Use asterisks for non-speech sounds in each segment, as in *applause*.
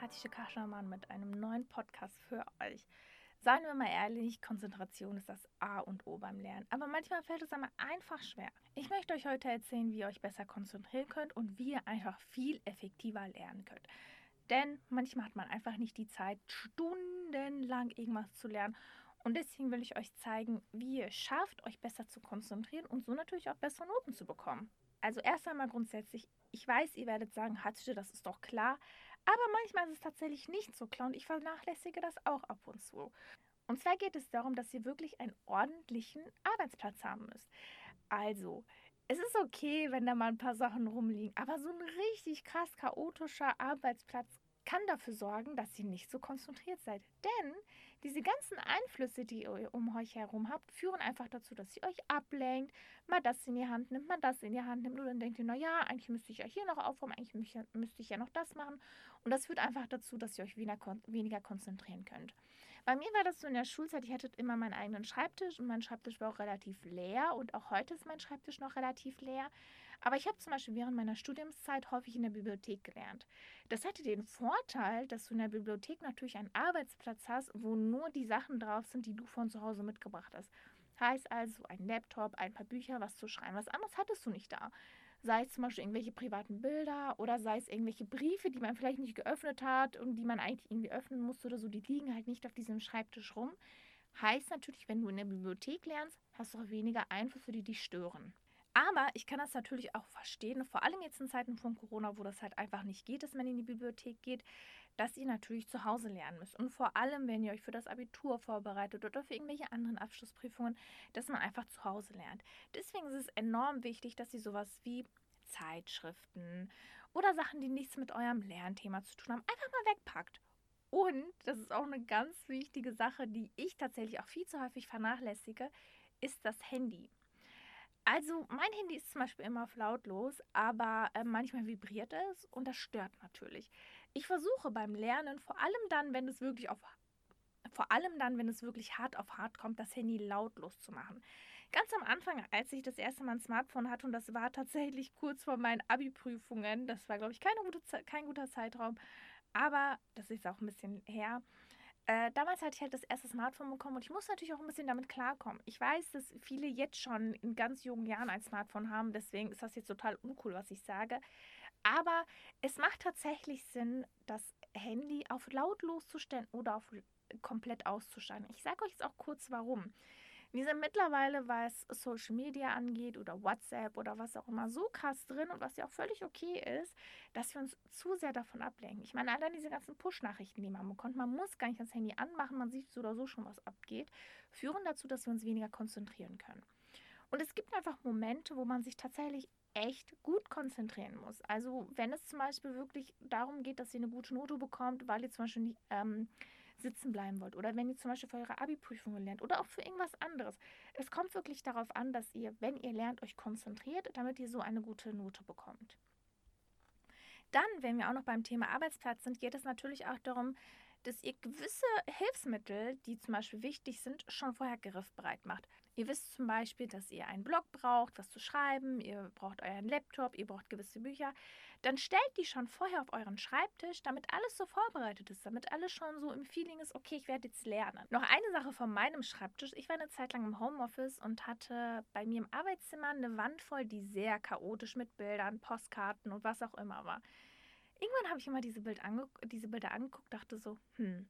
Hatice Kaschaman mit einem neuen Podcast für euch. Seien wir mal ehrlich, Konzentration ist das A und O beim Lernen. Aber manchmal fällt es einem einfach schwer. Ich möchte euch heute erzählen, wie ihr euch besser konzentrieren könnt und wie ihr einfach viel effektiver lernen könnt. Denn manchmal hat man einfach nicht die Zeit, stundenlang irgendwas zu lernen. Und deswegen will ich euch zeigen, wie ihr schafft, euch besser zu konzentrieren und so natürlich auch bessere Noten zu bekommen. Also erst einmal grundsätzlich, ich weiß, ihr werdet sagen, Hatsche, das ist doch klar. Aber manchmal ist es tatsächlich nicht so klar und ich vernachlässige das auch ab und zu. Und zwar geht es darum, dass ihr wirklich einen ordentlichen Arbeitsplatz haben müsst. Also, es ist okay, wenn da mal ein paar Sachen rumliegen, aber so ein richtig krass chaotischer Arbeitsplatz kann dafür sorgen, dass ihr nicht so konzentriert seid. Denn diese ganzen Einflüsse, die ihr um euch herum habt, führen einfach dazu, dass ihr euch ablenkt, mal das in die Hand nimmt, mal das in die Hand nimmt und dann denkt ihr, naja, eigentlich müsste ich ja hier noch aufräumen, eigentlich müsste ich ja noch das machen. Und das führt einfach dazu, dass ihr euch weniger konzentrieren könnt. Bei mir war das so in der Schulzeit, ich hatte immer meinen eigenen Schreibtisch und mein Schreibtisch war auch relativ leer und auch heute ist mein Schreibtisch noch relativ leer. Aber ich habe zum Beispiel während meiner Studiumszeit häufig in der Bibliothek gelernt. Das hatte den Vorteil, dass du in der Bibliothek natürlich einen Arbeitsplatz hast, wo nur die Sachen drauf sind, die du von zu Hause mitgebracht hast. Heißt also ein Laptop, ein paar Bücher, was zu schreiben. Was anderes hattest du nicht da. Sei es zum Beispiel irgendwelche privaten Bilder oder sei es irgendwelche Briefe, die man vielleicht nicht geöffnet hat und die man eigentlich irgendwie öffnen musste oder so, die liegen halt nicht auf diesem Schreibtisch rum. Heißt natürlich, wenn du in der Bibliothek lernst, hast du auch weniger Einflüsse, die dich stören. Aber ich kann das natürlich auch verstehen, vor allem jetzt in Zeiten von Corona, wo das halt einfach nicht geht, dass man in die Bibliothek geht, dass ihr natürlich zu Hause lernen müsst. Und vor allem, wenn ihr euch für das Abitur vorbereitet oder für irgendwelche anderen Abschlussprüfungen, dass man einfach zu Hause lernt. Deswegen ist es enorm wichtig, dass ihr sowas wie Zeitschriften oder Sachen, die nichts mit eurem Lernthema zu tun haben, einfach mal wegpackt. Und, das ist auch eine ganz wichtige Sache, die ich tatsächlich auch viel zu häufig vernachlässige, ist das Handy. Also mein Handy ist zum Beispiel immer auf lautlos, aber äh, manchmal vibriert es und das stört natürlich. Ich versuche beim Lernen, vor allem dann, wenn es wirklich auf vor allem dann, wenn es wirklich hart auf hart kommt, das Handy lautlos zu machen. Ganz am Anfang, als ich das erste Mal ein Smartphone hatte, und das war tatsächlich *laughs* kurz vor meinen Abi-Prüfungen, das war, glaube ich, keine gute, kein guter Zeitraum, aber das ist auch ein bisschen her, äh, damals hatte ich halt das erste Smartphone bekommen und ich muss natürlich auch ein bisschen damit klarkommen. Ich weiß, dass viele jetzt schon in ganz jungen Jahren ein Smartphone haben, deswegen ist das jetzt total uncool, was ich sage. Aber es macht tatsächlich Sinn, das Handy auf lautlos zu stellen oder auf komplett auszuschalten. Ich sage euch jetzt auch kurz warum. Wir sind mittlerweile, was Social Media angeht oder WhatsApp oder was auch immer, so krass drin und was ja auch völlig okay ist, dass wir uns zu sehr davon ablenken. Ich meine, allein diese ganzen Push-Nachrichten, die man bekommt, man muss gar nicht das Handy anmachen, man sieht so oder so schon, was abgeht, führen dazu, dass wir uns weniger konzentrieren können. Und es gibt einfach Momente, wo man sich tatsächlich echt gut konzentrieren muss. Also wenn es zum Beispiel wirklich darum geht, dass ihr eine gute Note bekommt, weil ihr zum Beispiel ähm, sitzen bleiben wollt oder wenn ihr zum Beispiel für eure Abi-Prüfungen lernt oder auch für irgendwas anderes. Es kommt wirklich darauf an, dass ihr, wenn ihr lernt, euch konzentriert, damit ihr so eine gute Note bekommt. Dann, wenn wir auch noch beim Thema Arbeitsplatz sind, geht es natürlich auch darum, dass ihr gewisse Hilfsmittel, die zum Beispiel wichtig sind, schon vorher griffbereit macht. Ihr wisst zum Beispiel, dass ihr einen Blog braucht, was zu schreiben, ihr braucht euren Laptop, ihr braucht gewisse Bücher. Dann stellt die schon vorher auf euren Schreibtisch, damit alles so vorbereitet ist, damit alles schon so im Feeling ist, okay, ich werde jetzt lernen. Noch eine Sache von meinem Schreibtisch. Ich war eine Zeit lang im Homeoffice und hatte bei mir im Arbeitszimmer eine Wand voll, die sehr chaotisch mit Bildern, Postkarten und was auch immer war. Irgendwann habe ich immer diese, Bild diese Bilder angeguckt, dachte so, hm,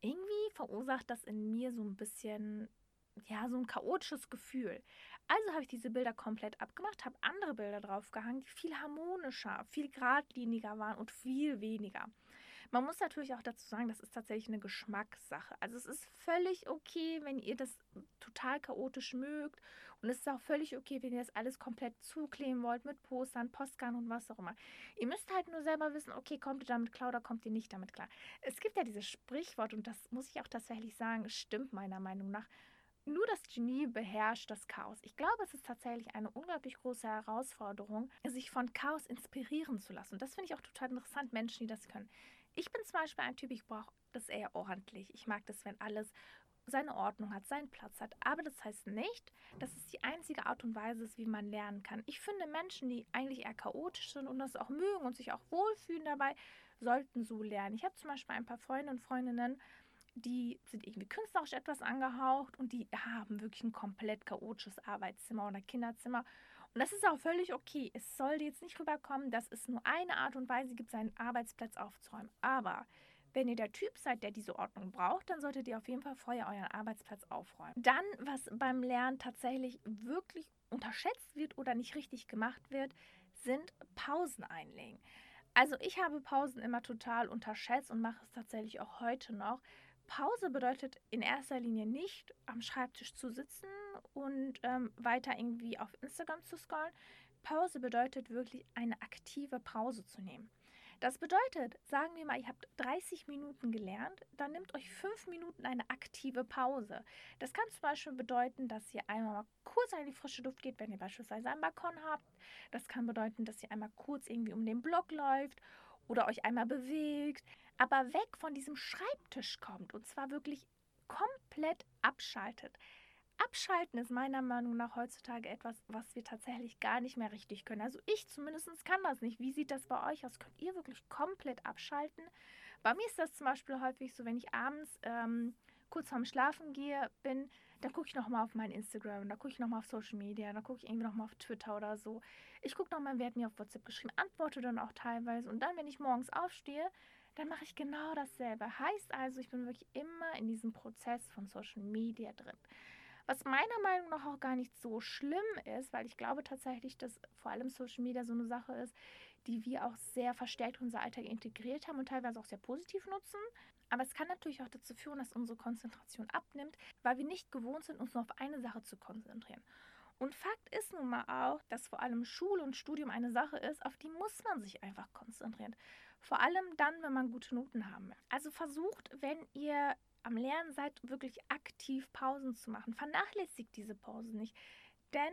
irgendwie verursacht das in mir so ein bisschen, ja, so ein chaotisches Gefühl. Also habe ich diese Bilder komplett abgemacht, habe andere Bilder draufgehangen, die viel harmonischer, viel geradliniger waren und viel weniger. Man muss natürlich auch dazu sagen, das ist tatsächlich eine Geschmackssache. Also es ist völlig okay, wenn ihr das total chaotisch mögt. Und es ist auch völlig okay, wenn ihr das alles komplett zukleben wollt mit Postern, Postkarten und was auch immer. Ihr müsst halt nur selber wissen, okay, kommt ihr damit klar oder kommt ihr nicht damit klar. Es gibt ja dieses Sprichwort und das muss ich auch tatsächlich sagen, stimmt meiner Meinung nach. Nur das Genie beherrscht das Chaos. Ich glaube, es ist tatsächlich eine unglaublich große Herausforderung, sich von Chaos inspirieren zu lassen. Und das finde ich auch total interessant, Menschen, die das können. Ich bin zum Beispiel ein Typ, ich brauche das eher ordentlich. Ich mag das, wenn alles seine Ordnung hat, seinen Platz hat. Aber das heißt nicht, dass es die einzige Art und Weise ist, wie man lernen kann. Ich finde Menschen, die eigentlich eher chaotisch sind und das auch mögen und sich auch wohlfühlen dabei, sollten so lernen. Ich habe zum Beispiel ein paar Freunde und Freundinnen, die sind irgendwie künstlerisch etwas angehaucht und die haben wirklich ein komplett chaotisches Arbeitszimmer oder Kinderzimmer. Und das ist auch völlig okay. Es sollte jetzt nicht rüberkommen, dass es nur eine Art und Weise gibt, seinen Arbeitsplatz aufzuräumen. Aber wenn ihr der Typ seid, der diese Ordnung braucht, dann solltet ihr auf jeden Fall vorher euren Arbeitsplatz aufräumen. Dann, was beim Lernen tatsächlich wirklich unterschätzt wird oder nicht richtig gemacht wird, sind Pausen einlegen. Also ich habe Pausen immer total unterschätzt und mache es tatsächlich auch heute noch. Pause bedeutet in erster Linie nicht am Schreibtisch zu sitzen und ähm, weiter irgendwie auf Instagram zu scrollen. Pause bedeutet wirklich eine aktive Pause zu nehmen. Das bedeutet, sagen wir mal, ihr habt 30 Minuten gelernt, dann nehmt euch 5 Minuten eine aktive Pause. Das kann zum Beispiel bedeuten, dass ihr einmal mal kurz in die frische Luft geht, wenn ihr beispielsweise einen Balkon habt. Das kann bedeuten, dass ihr einmal kurz irgendwie um den Block läuft oder euch einmal bewegt, aber weg von diesem Schreibtisch kommt und zwar wirklich komplett abschaltet. Abschalten ist meiner Meinung nach heutzutage etwas, was wir tatsächlich gar nicht mehr richtig können. Also ich zumindest kann das nicht. Wie sieht das bei euch aus? Könnt ihr wirklich komplett abschalten? Bei mir ist das zum Beispiel häufig so, wenn ich abends ähm, kurz vorm Schlafen gehe, bin, dann gucke ich nochmal auf mein Instagram, dann gucke ich nochmal auf Social Media, dann gucke ich irgendwie nochmal auf Twitter oder so. Ich gucke nochmal, wer hat mir auf WhatsApp geschrieben, antworte dann auch teilweise. Und dann, wenn ich morgens aufstehe, dann mache ich genau dasselbe. Heißt also, ich bin wirklich immer in diesem Prozess von Social Media drin. Was meiner Meinung nach auch gar nicht so schlimm ist, weil ich glaube tatsächlich, dass vor allem Social Media so eine Sache ist, die wir auch sehr verstärkt in unser Alltag integriert haben und teilweise auch sehr positiv nutzen. Aber es kann natürlich auch dazu führen, dass unsere Konzentration abnimmt, weil wir nicht gewohnt sind, uns nur auf eine Sache zu konzentrieren. Und Fakt ist nun mal auch, dass vor allem Schule und Studium eine Sache ist, auf die muss man sich einfach konzentrieren. Vor allem dann, wenn man gute Noten haben will. Also versucht, wenn ihr am Lernen seid, wirklich aktiv Pausen zu machen. Vernachlässigt diese Pausen nicht. Denn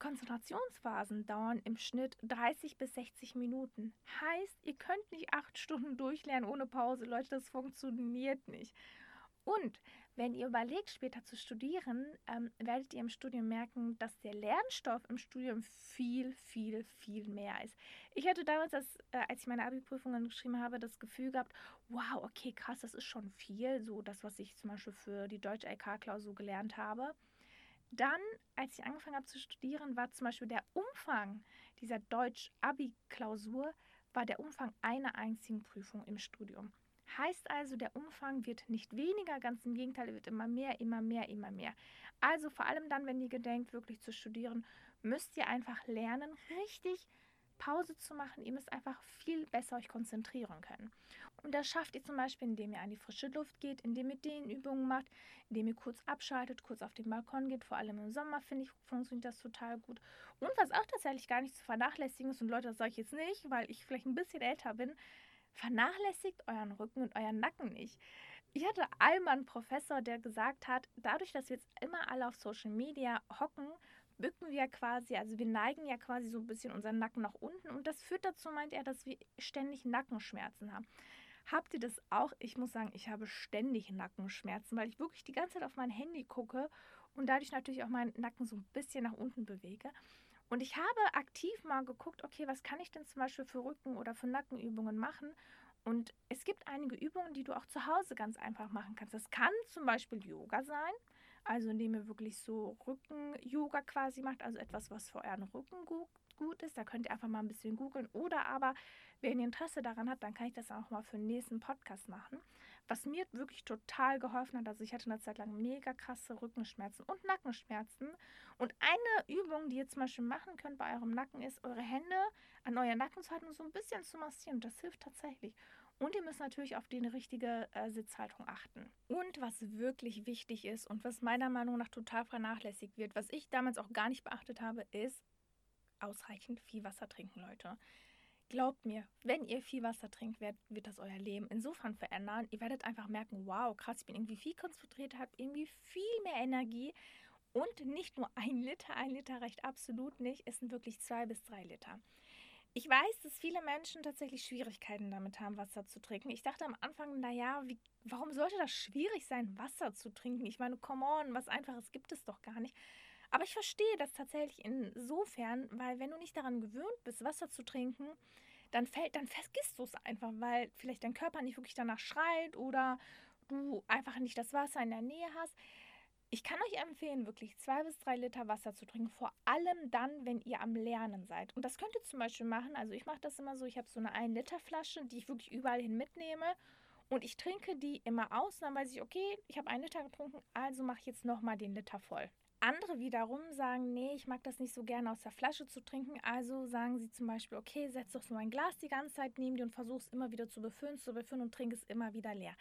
Konzentrationsphasen dauern im Schnitt 30 bis 60 Minuten. Heißt, ihr könnt nicht acht Stunden durchlernen ohne Pause. Leute, das funktioniert nicht. Und wenn ihr überlegt, später zu studieren, ähm, werdet ihr im Studium merken, dass der Lernstoff im Studium viel, viel, viel mehr ist. Ich hatte damals, das, äh, als ich meine Abi-Prüfungen geschrieben habe, das Gefühl gehabt, wow, okay, krass, das ist schon viel, so das, was ich zum Beispiel für die deutsche LK-Klausur gelernt habe. Dann, als ich angefangen habe zu studieren, war zum Beispiel der Umfang dieser Deutsch-Abi-Klausur, war der Umfang einer einzigen Prüfung im Studium. Heißt also, der Umfang wird nicht weniger, ganz im Gegenteil, er wird immer mehr, immer mehr, immer mehr. Also vor allem dann, wenn ihr gedenkt, wirklich zu studieren, müsst ihr einfach lernen, richtig Pause zu machen. Ihr müsst einfach viel besser euch konzentrieren können. Und das schafft ihr zum Beispiel, indem ihr an die frische Luft geht, indem ihr Dehnübungen macht, indem ihr kurz abschaltet, kurz auf den Balkon geht. Vor allem im Sommer, finde ich, funktioniert das total gut. Und was auch tatsächlich gar nicht zu vernachlässigen ist, und Leute, das sage ich jetzt nicht, weil ich vielleicht ein bisschen älter bin, Vernachlässigt euren Rücken und euren Nacken nicht. Ich hatte einmal einen Professor, der gesagt hat, dadurch, dass wir jetzt immer alle auf Social Media hocken, bücken wir quasi, also wir neigen ja quasi so ein bisschen unseren Nacken nach unten und das führt dazu, meint er, dass wir ständig Nackenschmerzen haben. Habt ihr das auch? Ich muss sagen, ich habe ständig Nackenschmerzen, weil ich wirklich die ganze Zeit auf mein Handy gucke und dadurch natürlich auch meinen Nacken so ein bisschen nach unten bewege. Und ich habe aktiv mal geguckt, okay, was kann ich denn zum Beispiel für Rücken- oder für Nackenübungen machen? Und es gibt einige Übungen, die du auch zu Hause ganz einfach machen kannst. Das kann zum Beispiel Yoga sein, also indem ihr wirklich so Rücken-Yoga quasi macht, also etwas, was für euren Rücken gut, gut ist. Da könnt ihr einfach mal ein bisschen googeln. Oder aber, ihr Interesse daran habt, dann kann ich das auch mal für den nächsten Podcast machen was mir wirklich total geholfen hat. Also ich hatte eine Zeit lang mega krasse Rückenschmerzen und Nackenschmerzen. Und eine Übung, die ihr zum Beispiel machen könnt bei eurem Nacken, ist, eure Hände an euer Nacken zu halten und so ein bisschen zu massieren. Das hilft tatsächlich. Und ihr müsst natürlich auf die richtige äh, Sitzhaltung achten. Und was wirklich wichtig ist und was meiner Meinung nach total vernachlässigt wird, was ich damals auch gar nicht beachtet habe, ist ausreichend viel Wasser trinken, Leute. Glaubt mir, wenn ihr viel Wasser trinkt, wird, wird das euer Leben insofern verändern. Ihr werdet einfach merken, wow, krass, ich bin irgendwie viel konzentriert, habe irgendwie viel mehr Energie. Und nicht nur ein Liter, ein Liter reicht absolut nicht, es sind wirklich zwei bis drei Liter. Ich weiß, dass viele Menschen tatsächlich Schwierigkeiten damit haben, Wasser zu trinken. Ich dachte am Anfang, naja, wie, warum sollte das schwierig sein, Wasser zu trinken? Ich meine, come on, was Einfaches gibt es doch gar nicht. Aber ich verstehe das tatsächlich insofern, weil wenn du nicht daran gewöhnt bist, Wasser zu trinken, dann fällt, dann vergisst du es einfach, weil vielleicht dein Körper nicht wirklich danach schreit oder du einfach nicht das Wasser in der Nähe hast. Ich kann euch empfehlen, wirklich zwei bis drei Liter Wasser zu trinken, vor allem dann, wenn ihr am Lernen seid. Und das könnt ihr zum Beispiel machen. Also ich mache das immer so, ich habe so eine 1 Liter Flasche, die ich wirklich überall hin mitnehme. Und ich trinke die immer aus. Und dann weiß ich, okay, ich habe einen Liter getrunken, also mache ich jetzt nochmal den Liter voll. Andere wiederum sagen, nee, ich mag das nicht so gerne aus der Flasche zu trinken. Also sagen sie zum Beispiel, okay, setz doch so ein Glas die ganze Zeit neben dir und versuch es immer wieder zu befüllen, zu befüllen und trink es immer wieder leer.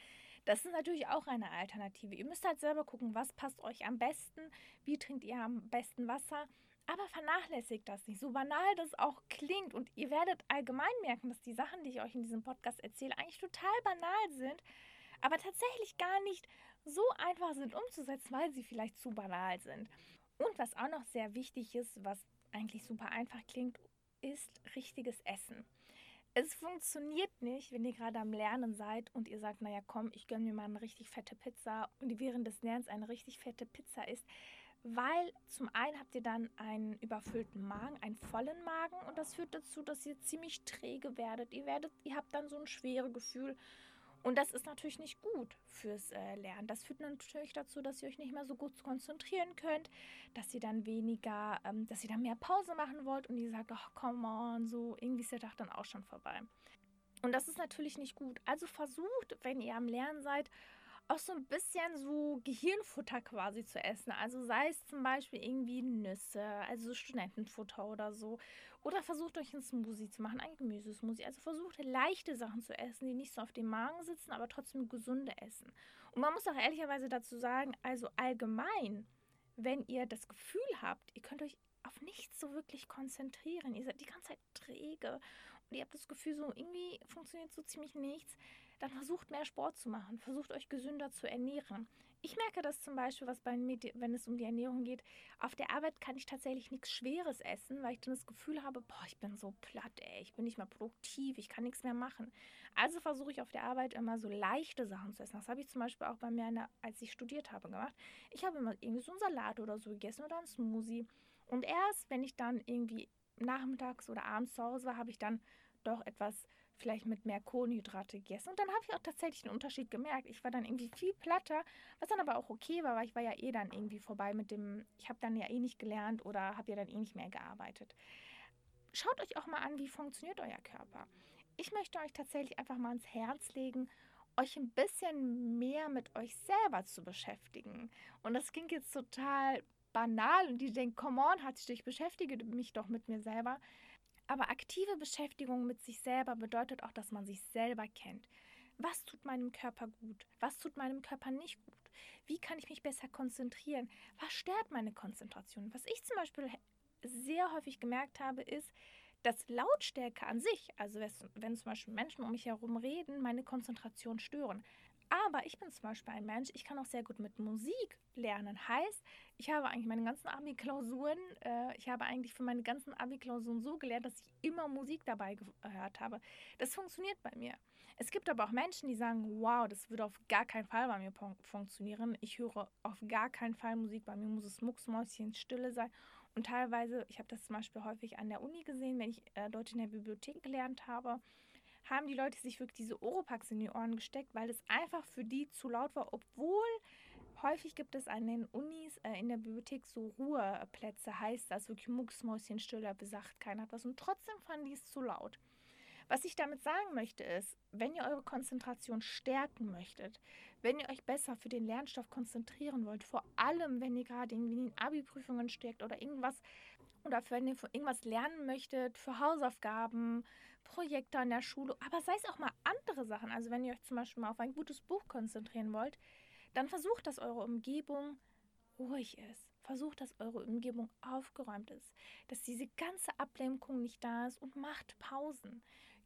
Das ist natürlich auch eine Alternative. Ihr müsst halt selber gucken, was passt euch am besten, wie trinkt ihr am besten Wasser. Aber vernachlässigt das nicht, so banal das auch klingt. Und ihr werdet allgemein merken, dass die Sachen, die ich euch in diesem Podcast erzähle, eigentlich total banal sind, aber tatsächlich gar nicht so einfach sind umzusetzen, weil sie vielleicht zu banal sind. Und was auch noch sehr wichtig ist, was eigentlich super einfach klingt, ist richtiges Essen. Es funktioniert nicht, wenn ihr gerade am Lernen seid und ihr sagt, naja, komm, ich gönne mir mal eine richtig fette Pizza und während des Lernens eine richtig fette Pizza isst, weil zum einen habt ihr dann einen überfüllten Magen, einen vollen Magen und das führt dazu, dass ihr ziemlich träge werdet. Ihr werdet, ihr habt dann so ein schweres Gefühl und das ist natürlich nicht gut fürs äh, Lernen. Das führt natürlich dazu, dass ihr euch nicht mehr so gut konzentrieren könnt, dass ihr dann weniger, ähm, dass ihr dann mehr Pause machen wollt und ihr sagt, ach, come on, so irgendwie ist der Tag dann auch schon vorbei. Und das ist natürlich nicht gut. Also versucht, wenn ihr am Lernen seid, auch so ein bisschen so Gehirnfutter quasi zu essen. Also sei es zum Beispiel irgendwie Nüsse, also Studentenfutter oder so. Oder versucht euch einen Smoothie zu machen, einen Gemüsesmoothie. Also versucht leichte Sachen zu essen, die nicht so auf dem Magen sitzen, aber trotzdem gesunde essen. Und man muss auch ehrlicherweise dazu sagen, also allgemein, wenn ihr das Gefühl habt, ihr könnt euch auf nichts so wirklich konzentrieren, ihr seid die ganze Zeit träge und ihr habt das Gefühl, so irgendwie funktioniert so ziemlich nichts, dann versucht mehr Sport zu machen, versucht euch gesünder zu ernähren. Ich merke das zum Beispiel, was bei mir, wenn es um die Ernährung geht. Auf der Arbeit kann ich tatsächlich nichts Schweres essen, weil ich dann das Gefühl habe, boah, ich bin so platt, ey, ich bin nicht mehr produktiv, ich kann nichts mehr machen. Also versuche ich auf der Arbeit immer so leichte Sachen zu essen. Das habe ich zum Beispiel auch bei mir, als ich studiert habe, gemacht. Ich habe immer irgendwie so einen Salat oder so gegessen oder einen Smoothie. Und erst, wenn ich dann irgendwie nachmittags oder abends zu Hause war, habe ich dann doch etwas vielleicht mit mehr Kohlenhydrate gegessen. Und dann habe ich auch tatsächlich einen Unterschied gemerkt. Ich war dann irgendwie viel platter, was dann aber auch okay war, weil ich war ja eh dann irgendwie vorbei mit dem, ich habe dann ja eh nicht gelernt oder habe ja dann eh nicht mehr gearbeitet. Schaut euch auch mal an, wie funktioniert euer Körper. Ich möchte euch tatsächlich einfach mal ans Herz legen, euch ein bisschen mehr mit euch selber zu beschäftigen. Und das klingt jetzt total banal und die denken, come on, hat sich, ich beschäftige mich doch mit mir selber. Aber aktive Beschäftigung mit sich selber bedeutet auch, dass man sich selber kennt. Was tut meinem Körper gut? Was tut meinem Körper nicht gut? Wie kann ich mich besser konzentrieren? Was stört meine Konzentration? Was ich zum Beispiel sehr häufig gemerkt habe, ist, dass Lautstärke an sich, also wenn zum Beispiel Menschen um mich herum reden, meine Konzentration stören. Aber ich bin zum Beispiel ein Mensch, ich kann auch sehr gut mit Musik lernen. Heißt, ich habe eigentlich meine ganzen Abi-Klausuren, äh, ich habe eigentlich für meine ganzen Abi-Klausuren so gelernt, dass ich immer Musik dabei gehört habe. Das funktioniert bei mir. Es gibt aber auch Menschen, die sagen, wow, das würde auf gar keinen Fall bei mir funktionieren. Ich höre auf gar keinen Fall Musik. Bei mir muss es mucksmäuschen stille sein. Und teilweise, ich habe das zum Beispiel häufig an der Uni gesehen, wenn ich äh, dort in der Bibliothek gelernt habe haben die Leute sich wirklich diese Oropax in die Ohren gesteckt, weil es einfach für die zu laut war, obwohl häufig gibt es an den Unis äh, in der Bibliothek so Ruheplätze, heißt das wirklich Mucksmäuschenstiller, besagt keiner was und trotzdem fanden die es zu laut. Was ich damit sagen möchte ist, wenn ihr eure Konzentration stärken möchtet, wenn ihr euch besser für den Lernstoff konzentrieren wollt, vor allem wenn ihr gerade irgendwie in Abi-Prüfungen steckt oder irgendwas oder wenn ihr irgendwas lernen möchtet für Hausaufgaben, Projekte an der Schule, aber sei es auch mal andere Sachen. Also wenn ihr euch zum Beispiel mal auf ein gutes Buch konzentrieren wollt, dann versucht, dass eure Umgebung ruhig ist. Versucht, dass eure Umgebung aufgeräumt ist, dass diese ganze Ablenkung nicht da ist und macht Pausen.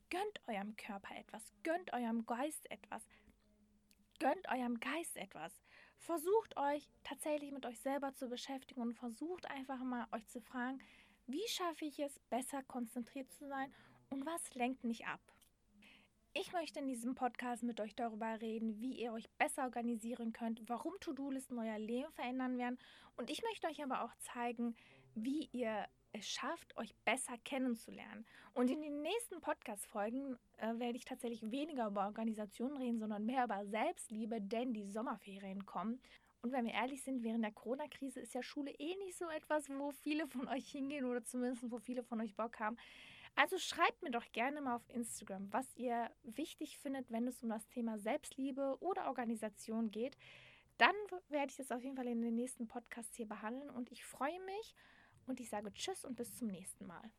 Gönnt eurem Körper etwas, gönnt eurem Geist etwas, gönnt eurem Geist etwas. Versucht euch tatsächlich mit euch selber zu beschäftigen und versucht einfach mal euch zu fragen, wie schaffe ich es, besser konzentriert zu sein und was lenkt mich ab? Ich möchte in diesem Podcast mit euch darüber reden, wie ihr euch besser organisieren könnt, warum To-Do-Listen euer Leben verändern werden. Und ich möchte euch aber auch zeigen, wie ihr es schafft, euch besser kennenzulernen. Und in den nächsten Podcast-Folgen äh, werde ich tatsächlich weniger über Organisationen reden, sondern mehr über Selbstliebe, denn die Sommerferien kommen. Und wenn wir ehrlich sind, während der Corona-Krise ist ja Schule eh nicht so etwas, wo viele von euch hingehen oder zumindest wo viele von euch Bock haben. Also schreibt mir doch gerne mal auf Instagram, was ihr wichtig findet, wenn es um das Thema Selbstliebe oder Organisation geht. Dann werde ich das auf jeden Fall in den nächsten Podcasts hier behandeln und ich freue mich und ich sage Tschüss und bis zum nächsten Mal.